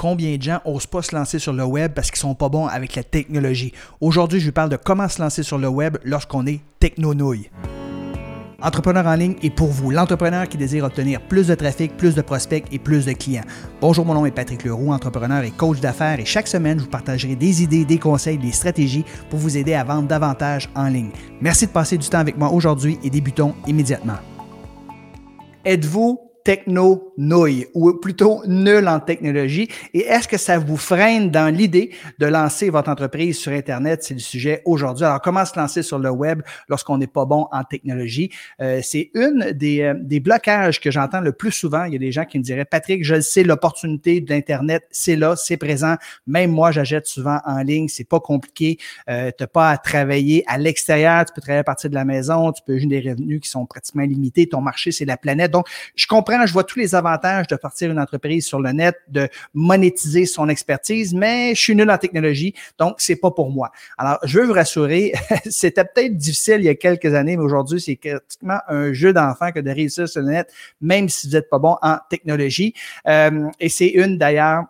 combien de gens osent pas se lancer sur le web parce qu'ils sont pas bons avec la technologie. Aujourd'hui, je vous parle de comment se lancer sur le web lorsqu'on est techno-nouille. Entrepreneur en ligne est pour vous, l'entrepreneur qui désire obtenir plus de trafic, plus de prospects et plus de clients. Bonjour, mon nom est Patrick Leroux, entrepreneur et coach d'affaires et chaque semaine, je vous partagerai des idées, des conseils, des stratégies pour vous aider à vendre davantage en ligne. Merci de passer du temps avec moi aujourd'hui et débutons immédiatement. Êtes-vous techno-nouille ou plutôt nul en technologie? Et est-ce que ça vous freine dans l'idée de lancer votre entreprise sur Internet? C'est le sujet aujourd'hui. Alors, comment se lancer sur le web lorsqu'on n'est pas bon en technologie? Euh, c'est une des, euh, des, blocages que j'entends le plus souvent. Il y a des gens qui me diraient, Patrick, je sais, l'opportunité d'Internet, c'est là, c'est présent. Même moi, j'achète souvent en ligne. C'est pas compliqué. Euh, tu pas à travailler à l'extérieur. Tu peux travailler à partir de la maison. Tu peux générer des revenus qui sont pratiquement limités. Ton marché, c'est la planète. Donc, je comprends je vois tous les avantages de partir une entreprise sur le net, de monétiser son expertise, mais je suis nul en technologie, donc c'est pas pour moi. Alors, je veux vous rassurer, c'était peut-être difficile il y a quelques années, mais aujourd'hui, c'est pratiquement un jeu d'enfant que de réussir sur le net, même si vous n'êtes pas bon en technologie. Euh, et c'est une d'ailleurs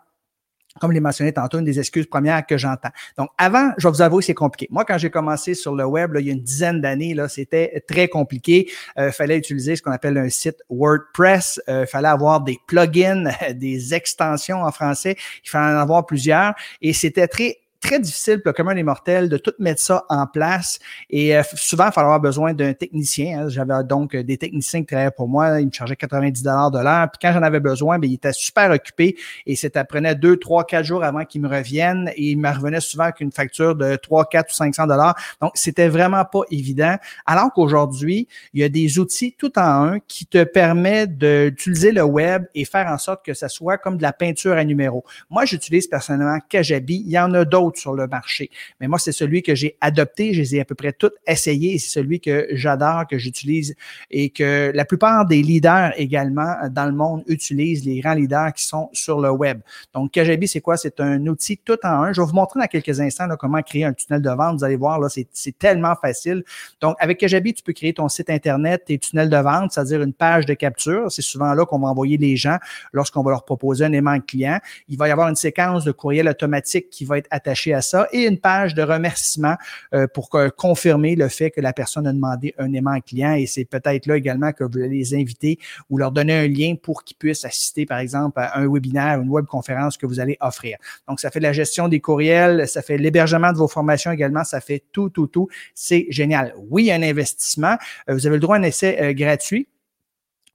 comme l'ai mentionné tantôt, une des excuses premières que j'entends. Donc, avant, je vais vous avouer, c'est compliqué. Moi, quand j'ai commencé sur le web, il y a une dizaine d'années, c'était très compliqué. Il euh, fallait utiliser ce qu'on appelle un site WordPress. Il euh, fallait avoir des plugins, des extensions en français. Il fallait en avoir plusieurs. Et c'était très très difficile pour le commun des mortels de tout mettre ça en place. Et euh, souvent, il fallait avoir besoin d'un technicien. Hein. J'avais donc des techniciens qui travaillaient pour moi. Ils me chargeaient 90 dollars de l'heure. Puis quand j'en avais besoin, bien, ils étaient super occupés et ça prenait deux, trois, quatre jours avant qu'ils me reviennent. Et ils me revenaient souvent avec une facture de 3, 4 ou 500 dollars. Donc, c'était vraiment pas évident. Alors qu'aujourd'hui, il y a des outils tout en un qui te permettent d'utiliser le web et faire en sorte que ça soit comme de la peinture à numéro. Moi, j'utilise personnellement Kajabi. Il y en a d'autres sur le marché. Mais moi, c'est celui que j'ai adopté. Je les ai à peu près toutes essayés. C'est celui que j'adore, que j'utilise et que la plupart des leaders également dans le monde utilisent, les grands leaders qui sont sur le web. Donc, Kajabi, c'est quoi? C'est un outil tout en un. Je vais vous montrer dans quelques instants comment créer un tunnel de vente. Vous allez voir, c'est tellement facile. Donc, avec Kajabi, tu peux créer ton site Internet, tes tunnels de vente, c'est-à-dire une page de capture. C'est souvent là qu'on va envoyer les gens lorsqu'on va leur proposer un aimant client. Il va y avoir une séquence de courriel automatique qui va être attachée à ça et une page de remerciement euh, pour confirmer le fait que la personne a demandé un aimant client et c'est peut-être là également que vous allez les inviter ou leur donner un lien pour qu'ils puissent assister, par exemple, à un webinaire, une webconférence que vous allez offrir. Donc, ça fait la gestion des courriels, ça fait l'hébergement de vos formations également, ça fait tout, tout, tout. C'est génial. Oui, un investissement. Euh, vous avez le droit à un essai euh, gratuit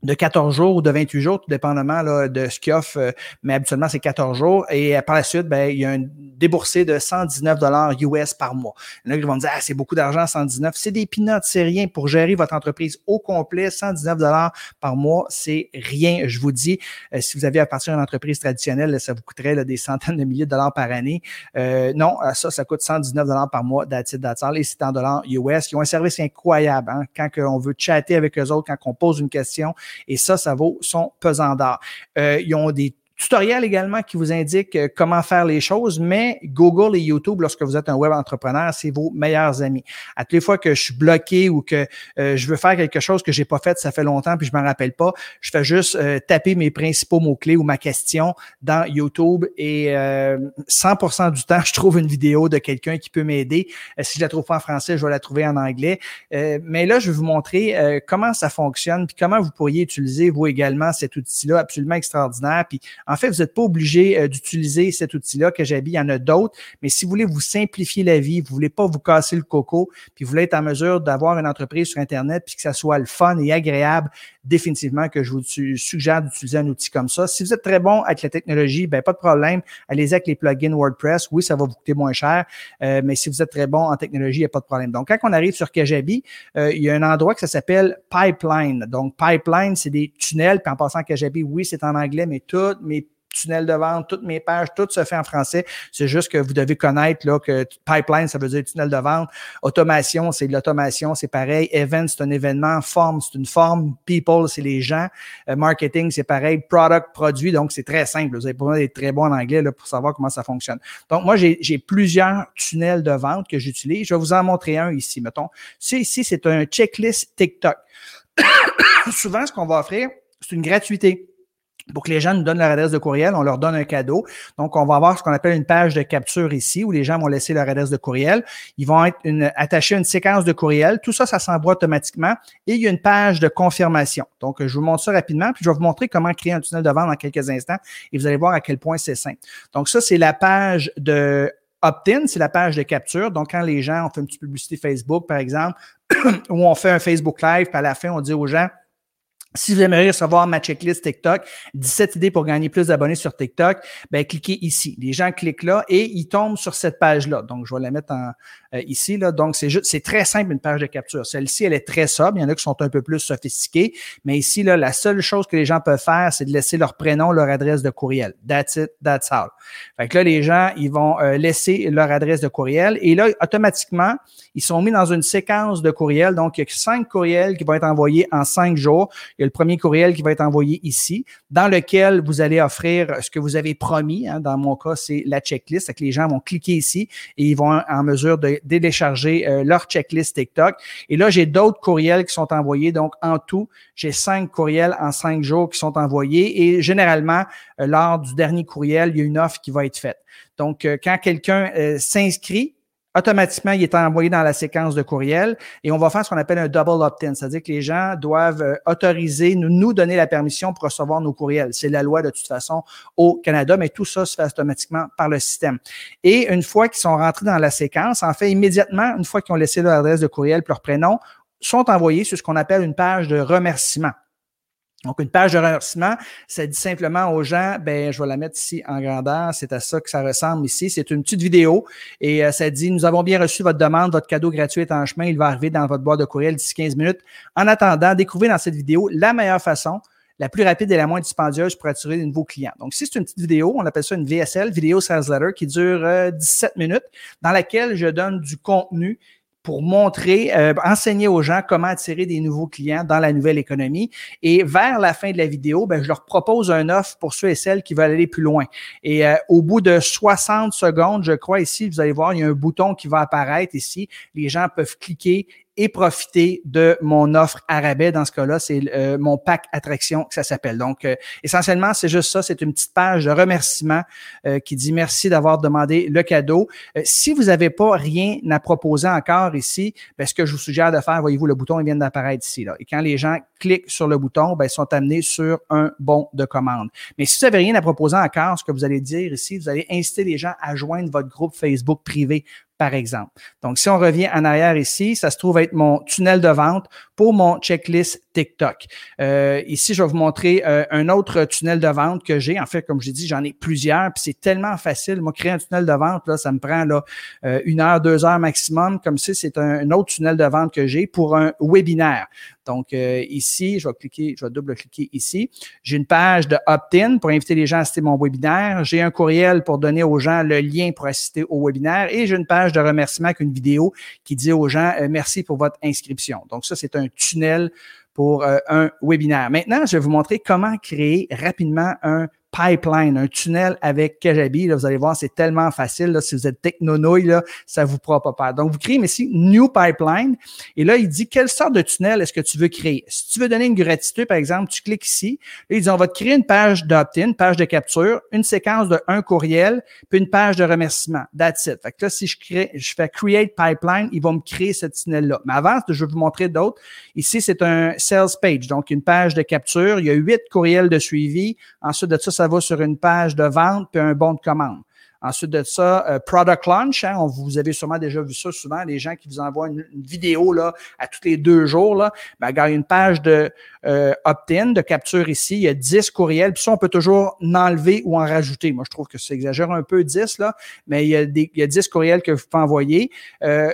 de 14 jours ou de 28 jours, tout dépendamment là, de ce qu'il offre, euh, mais habituellement c'est 14 jours. Et euh, par la suite, ben, il y a un déboursé de 119 dollars US par mois. Il y en a qui vont dire ah, c'est beaucoup d'argent, 119. C'est des peanuts, c'est rien pour gérer votre entreprise au complet. 119 dollars par mois, c'est rien. Je vous dis, euh, si vous aviez à partir d'une entreprise traditionnelle, ça vous coûterait des centaines de milliers de dollars par année. non, ça, ça coûte 119 dollars par mois, d'attitude et c'est en dollars US. Ils ont un service incroyable. Hein? Quand on veut chatter avec eux autres, quand on pose une question, et ça, ça vaut son pesant d'or. Euh, ils ont des tutoriel également qui vous indique euh, comment faire les choses, mais Google et YouTube, lorsque vous êtes un web entrepreneur, c'est vos meilleurs amis. À toutes les fois que je suis bloqué ou que euh, je veux faire quelque chose que j'ai pas fait, ça fait longtemps puis je m'en rappelle pas, je fais juste euh, taper mes principaux mots-clés ou ma question dans YouTube et 100% du temps, je trouve une vidéo de quelqu'un qui peut m'aider. si je la trouve pas en français, je vais la trouver en anglais. mais là, je vais vous montrer comment ça fonctionne puis comment vous pourriez utiliser vous également cet outil-là absolument extraordinaire. Puis en fait, vous n'êtes pas obligé euh, d'utiliser cet outil-là que j'habille. Il y en a d'autres, mais si vous voulez vous simplifier la vie, vous voulez pas vous casser le coco, puis vous voulez être en mesure d'avoir une entreprise sur Internet, puis que ça soit le fun et agréable, définitivement que je vous suggère d'utiliser un outil comme ça. Si vous êtes très bon avec la technologie, ben pas de problème. Allez-y avec les plugins WordPress. Oui, ça va vous coûter moins cher, euh, mais si vous êtes très bon en technologie, il n'y a pas de problème. Donc, quand on arrive sur Kajabi, euh, il y a un endroit que ça s'appelle Pipeline. Donc, Pipeline, c'est des tunnels. Puis en passant Kajabi, oui, c'est en anglais, mais toutes mes tunnel de vente, toutes mes pages, tout se fait en français. C'est juste que vous devez connaître là, que pipeline, ça veut dire tunnel de vente. Automation, c'est de l'automation, c'est pareil. Event, c'est un événement. Form, c'est une forme. People, c'est les gens. Euh, marketing, c'est pareil. Product, produit. Donc, c'est très simple. Vous avez besoin d'être très bon en anglais là, pour savoir comment ça fonctionne. Donc, moi, j'ai plusieurs tunnels de vente que j'utilise. Je vais vous en montrer un ici, mettons. C'est ici, c'est un checklist TikTok. Souvent, ce qu'on va offrir, c'est une gratuité pour que les gens nous donnent leur adresse de courriel, on leur donne un cadeau. Donc, on va avoir ce qu'on appelle une page de capture ici où les gens vont laisser leur adresse de courriel. Ils vont être une, attachés à une séquence de courriel. Tout ça, ça s'envoie automatiquement. Et il y a une page de confirmation. Donc, je vous montre ça rapidement, puis je vais vous montrer comment créer un tunnel de vente dans quelques instants et vous allez voir à quel point c'est simple. Donc, ça, c'est la page de opt-in, c'est la page de capture. Donc, quand les gens, ont fait une petite publicité Facebook, par exemple, où on fait un Facebook Live, puis à la fin, on dit aux gens, si vous aimeriez recevoir ma checklist TikTok, 17 idées pour gagner plus d'abonnés sur TikTok, ben cliquez ici. Les gens cliquent là et ils tombent sur cette page-là. Donc, je vais la mettre en, euh, ici. Là. Donc, c'est juste, c'est très simple une page de capture. Celle-ci, elle est très sobre. Il y en a qui sont un peu plus sophistiqués. Mais ici, là, la seule chose que les gens peuvent faire, c'est de laisser leur prénom, leur adresse de courriel. That's it, that's all. Fait que là, les gens, ils vont euh, laisser leur adresse de courriel. Et là, automatiquement, ils sont mis dans une séquence de courriels. Donc, il y a cinq courriels qui vont être envoyés en cinq jours. Il y a le premier courriel qui va être envoyé ici, dans lequel vous allez offrir ce que vous avez promis. Hein. Dans mon cas, c'est la checklist. que les gens vont cliquer ici et ils vont en mesure de télécharger euh, leur checklist TikTok. Et là, j'ai d'autres courriels qui sont envoyés. Donc, en tout, j'ai cinq courriels en cinq jours qui sont envoyés. Et généralement, euh, lors du dernier courriel, il y a une offre qui va être faite. Donc, euh, quand quelqu'un s'inscrit, automatiquement, il est envoyé dans la séquence de courriel et on va faire ce qu'on appelle un double opt-in, c'est-à-dire que les gens doivent euh, autoriser, nous, donner la permission pour recevoir nos courriels. C'est la loi de toute façon au Canada, mais tout ça se fait automatiquement par le système. Et une fois qu'ils sont rentrés dans la séquence, en fait, immédiatement, une fois qu'ils ont laissé leur adresse de courriel, leur prénom, sont envoyés sur ce qu'on appelle une page de remerciement. Donc, une page de remerciement, ça dit simplement aux gens, ben, je vais la mettre ici en grandeur, c'est à ça que ça ressemble ici. C'est une petite vidéo et euh, ça dit, nous avons bien reçu votre demande, votre cadeau gratuit est en chemin, il va arriver dans votre boîte de courriel d'ici 15 minutes. En attendant, découvrez dans cette vidéo la meilleure façon la plus rapide et la moins dispendieuse pour attirer de nouveaux clients. Donc, si c'est une petite vidéo, on appelle ça une VSL, Video Sales Letter, qui dure 17 euh, minutes, dans laquelle je donne du contenu pour montrer, euh, enseigner aux gens comment attirer des nouveaux clients dans la nouvelle économie. Et vers la fin de la vidéo, ben, je leur propose un offre pour ceux et celles qui veulent aller plus loin. Et euh, au bout de 60 secondes, je crois ici, vous allez voir, il y a un bouton qui va apparaître ici. Les gens peuvent cliquer et profiter de mon offre à rabais. Dans ce cas-là, c'est euh, mon pack attraction que ça s'appelle. Donc, euh, essentiellement, c'est juste ça. C'est une petite page de remerciement euh, qui dit merci d'avoir demandé le cadeau. si vous n'avez pas rien à proposer encore ici, ben, ce que je vous suggère de faire, voyez-vous, le bouton il vient d'apparaître ici. Là. Et quand les gens cliquent sur le bouton, ben, ils sont amenés sur un bon de commande. Mais si vous n'avez rien à proposer encore, ce que vous allez dire ici, vous allez inciter les gens à joindre votre groupe Facebook privé par exemple. Donc, si on revient en arrière ici, ça se trouve être mon tunnel de vente pour mon checklist TikTok. Euh, ici, je vais vous montrer euh, un autre tunnel de vente que j'ai. En fait, comme je dis, j'en ai plusieurs, puis c'est tellement facile. Moi, créer un tunnel de vente, là, ça me prend là, euh, une heure, deux heures maximum. Comme ça, c'est un, autre tunnel de vente que j'ai pour un webinaire. Donc, ici, je vais cliquer, je vais double-cliquer ici. J'ai une page de opt-in pour inviter les gens à assister à mon webinaire. J'ai un courriel pour donner aux gens le lien pour assister au webinaire. Et j'ai une page de remerciement avec une vidéo qui dit aux gens merci pour votre inscription. Donc, ça, c'est un tunnel pour euh, un webinaire. Maintenant, je vais vous montrer comment créer rapidement un pipeline, un tunnel avec Kajabi. Là, vous allez voir, c'est tellement facile. Là, si vous êtes technonouille, ça vous prend pas peur. Donc, vous créez ici New Pipeline. Et là, il dit quelle sorte de tunnel est-ce que tu veux créer? Si tu veux donner une gratuité, par exemple, tu cliques ici. Là, il dit on va te créer une page d'opt-in, page de capture, une séquence de un courriel, puis une page de remerciement. That's it. Fait que là, si je crée, je fais Create Pipeline, il va me créer ce tunnel-là. Mais avant, je vais vous montrer d'autres. Ici, c'est un sales page, donc une page de capture. Il y a huit courriels de suivi. Ensuite de ça, ça va sur une page de vente puis un bon de commande. Ensuite de ça, euh, product launch, hein, on, vous avez sûrement déjà vu ça souvent, les gens qui vous envoient une, vidéo là, à tous les deux jours, là, ben, il y a une page de euh, opt-in, de capture ici, il y a 10 courriels, puis ça, on peut toujours en enlever ou en rajouter. Moi, je trouve que c'est exagère un peu 10, là, mais il y, a des, il y a 10 courriels que vous pouvez envoyer. Euh,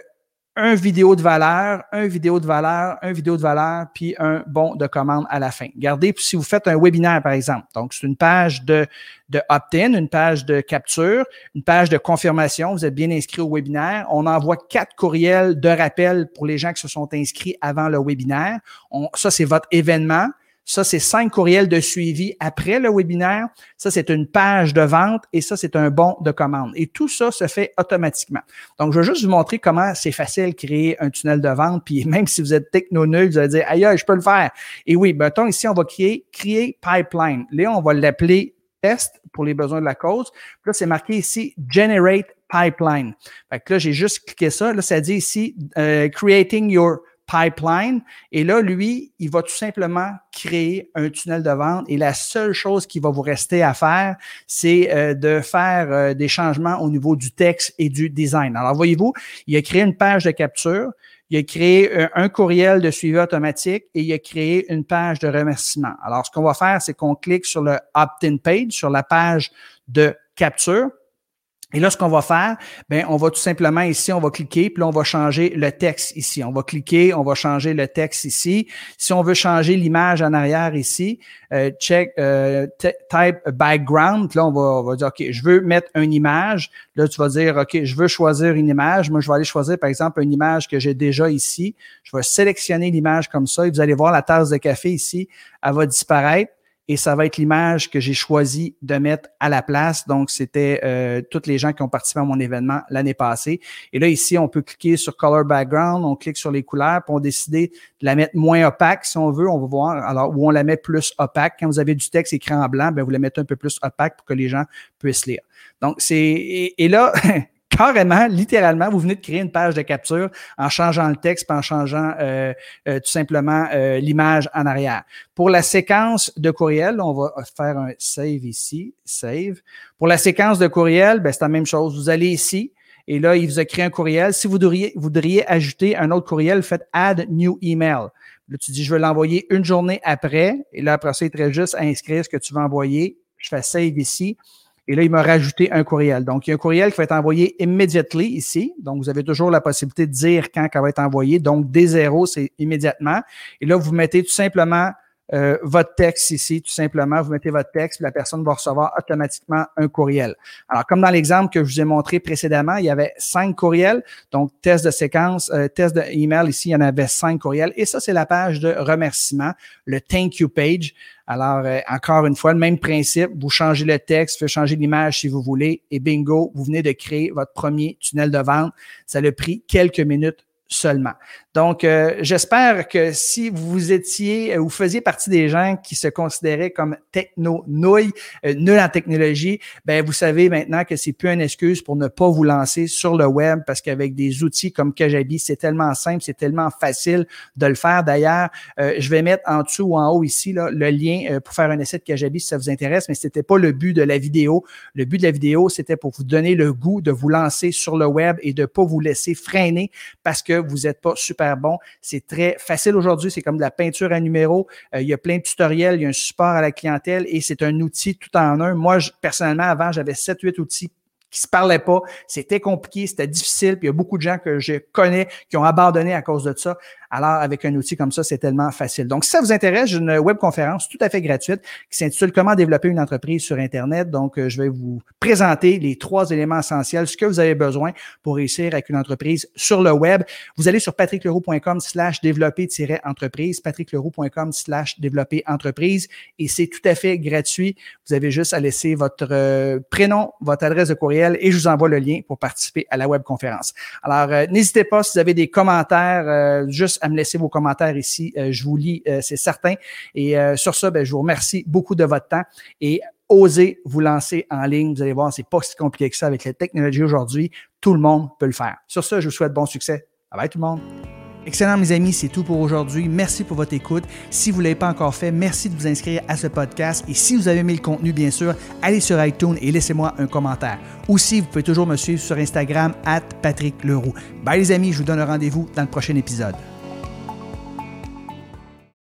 un vidéo de valeur, un vidéo de valeur, un vidéo de valeur, puis un bon de commande à la fin. Regardez, si vous faites un webinaire, par exemple, donc c'est une page de, de opt-in, une page de capture, une page de confirmation, vous êtes bien inscrit au webinaire. On envoie quatre courriels de rappel pour les gens qui se sont inscrits avant le webinaire. Ça, c'est votre événement. Ça, c'est cinq courriels de suivi après le webinaire. Ça, c'est une page de vente et ça, c'est un bon de commande. Et tout ça se fait automatiquement. Donc, je vais juste vous montrer comment c'est facile de créer un tunnel de vente. Puis même si vous êtes techno nul, vous allez dire, aïe, je peux le faire. Et oui, mettons ici, on va créer, créer pipeline. Là, on va l'appeler test pour les besoins de la cause. Puis là, c'est marqué ici Generate Pipeline. Fait que là, j'ai juste cliqué ça. Là, ça dit ici euh, Creating your pipeline. Et là, lui, il va tout simplement créer un tunnel de vente et la seule chose qui va vous rester à faire, c'est euh, de faire euh, des changements au niveau du texte et du design. Alors, voyez-vous, il a créé une page de capture, il a créé un courriel de suivi automatique et il a créé une page de remerciement. Alors, ce qu'on va faire, c'est qu'on clique sur le opt-in page, sur la page de capture. Et là, ce qu'on va faire, ben, on va tout simplement ici, on va cliquer, puis là, on va changer le texte ici. On va cliquer, on va changer le texte ici. Si on veut changer l'image en arrière ici, euh, check euh, type background. Là, on va, on va dire, OK, je veux mettre une image. Là, tu vas dire, OK, je veux choisir une image. Moi, je vais aller choisir, par exemple, une image que j'ai déjà ici. Je vais sélectionner l'image comme ça et vous allez voir la tasse de café ici, elle va disparaître et ça va être l'image que j'ai choisi de mettre à la place. Donc, c'était euh, toutes les gens qui ont participé à mon événement l'année passée. Et là, ici, on peut cliquer sur Color Background, on clique sur les couleurs, puis on décide de la mettre moins opaque si on veut. On va voir. Alors, où on la met plus opaque. Quand vous avez du texte écrit en blanc, ben, vous la mettez un peu plus opaque pour que les gens puissent lire. Donc, c'est. et là, carrément, littéralement, vous venez de créer une page de capture en changeant le texte, en changeant euh, euh, tout simplement euh, l'image en arrière. Pour la séquence de courriel, on va faire un save ici, save. Pour la séquence de courriel, ben, c'est la même chose. Vous allez ici, et là, il vous a créé un courriel. Si vous voudriez, voudriez ajouter un autre courriel, faites Add New Email. Là, tu dis, je veux l'envoyer une journée après. Et là, après ça, il juste à inscrire ce que tu veux envoyer. Je fais Save ici. Et là, il m'a rajouté un courriel. Donc, il y a un courriel qui va être envoyé immediately ici. Donc, vous avez toujours la possibilité de dire quand elle va être envoyée. Donc, D0, c'est immédiatement. Et là, vous mettez tout simplement euh, votre texte ici, tout simplement. Vous mettez votre texte, puis la personne va recevoir automatiquement un courriel. Alors, comme dans l'exemple que je vous ai montré précédemment, il y avait cinq courriels. Donc, test de séquence, euh, test de email ici, il y en avait cinq courriels. Et ça, c'est la page de remerciement, le thank you page. Alors, euh, encore une fois, le même principe, vous changez le texte, vous changer l'image si vous voulez, et bingo, vous venez de créer votre premier tunnel de vente. Ça a pris quelques minutes seulement. Donc, euh, j'espère que si vous étiez ou faisiez partie des gens qui se considéraient comme techno-nouilles, euh, nuls en technologie, ben vous savez maintenant que c'est plus une excuse pour ne pas vous lancer sur le web parce qu'avec des outils comme Kajabi, c'est tellement simple, c'est tellement facile de le faire. D'ailleurs, euh, je vais mettre en dessous ou en haut ici là, le lien pour faire un essai de Kajabi si ça vous intéresse, mais c'était pas le but de la vidéo. Le but de la vidéo, c'était pour vous donner le goût de vous lancer sur le web et de pas vous laisser freiner parce que vous n'êtes pas super bon. C'est très facile aujourd'hui. C'est comme de la peinture à numéro. Euh, il y a plein de tutoriels. Il y a un support à la clientèle et c'est un outil tout en un. Moi, personnellement, avant, j'avais 7-8 outils qui se parlaient pas. C'était compliqué, c'était difficile. Puis il y a beaucoup de gens que je connais qui ont abandonné à cause de ça. Alors, avec un outil comme ça, c'est tellement facile. Donc, si ça vous intéresse, j'ai une webconférence tout à fait gratuite qui s'intitule Comment développer une entreprise sur Internet. Donc, euh, je vais vous présenter les trois éléments essentiels, ce que vous avez besoin pour réussir avec une entreprise sur le web. Vous allez sur patrickleroux.com slash développer-entreprise, patrickleroux.com slash développer entreprise et c'est tout à fait gratuit. Vous avez juste à laisser votre euh, prénom, votre adresse de courriel et je vous envoie le lien pour participer à la webconférence. Alors, euh, n'hésitez pas si vous avez des commentaires, juste à me laisser vos commentaires ici. Euh, je vous lis, euh, c'est certain. Et euh, sur ça, ben, je vous remercie beaucoup de votre temps et osez vous lancer en ligne. Vous allez voir, c'est pas si compliqué que ça avec la technologie aujourd'hui. Tout le monde peut le faire. Sur ça, je vous souhaite bon succès. Bye bye tout le monde. Excellent, mes amis, c'est tout pour aujourd'hui. Merci pour votre écoute. Si vous ne l'avez pas encore fait, merci de vous inscrire à ce podcast. Et si vous avez aimé le contenu, bien sûr, allez sur iTunes et laissez-moi un commentaire. Aussi, vous pouvez toujours me suivre sur Instagram, at Patrick Leroux. Bye, les amis, je vous donne rendez-vous dans le prochain épisode.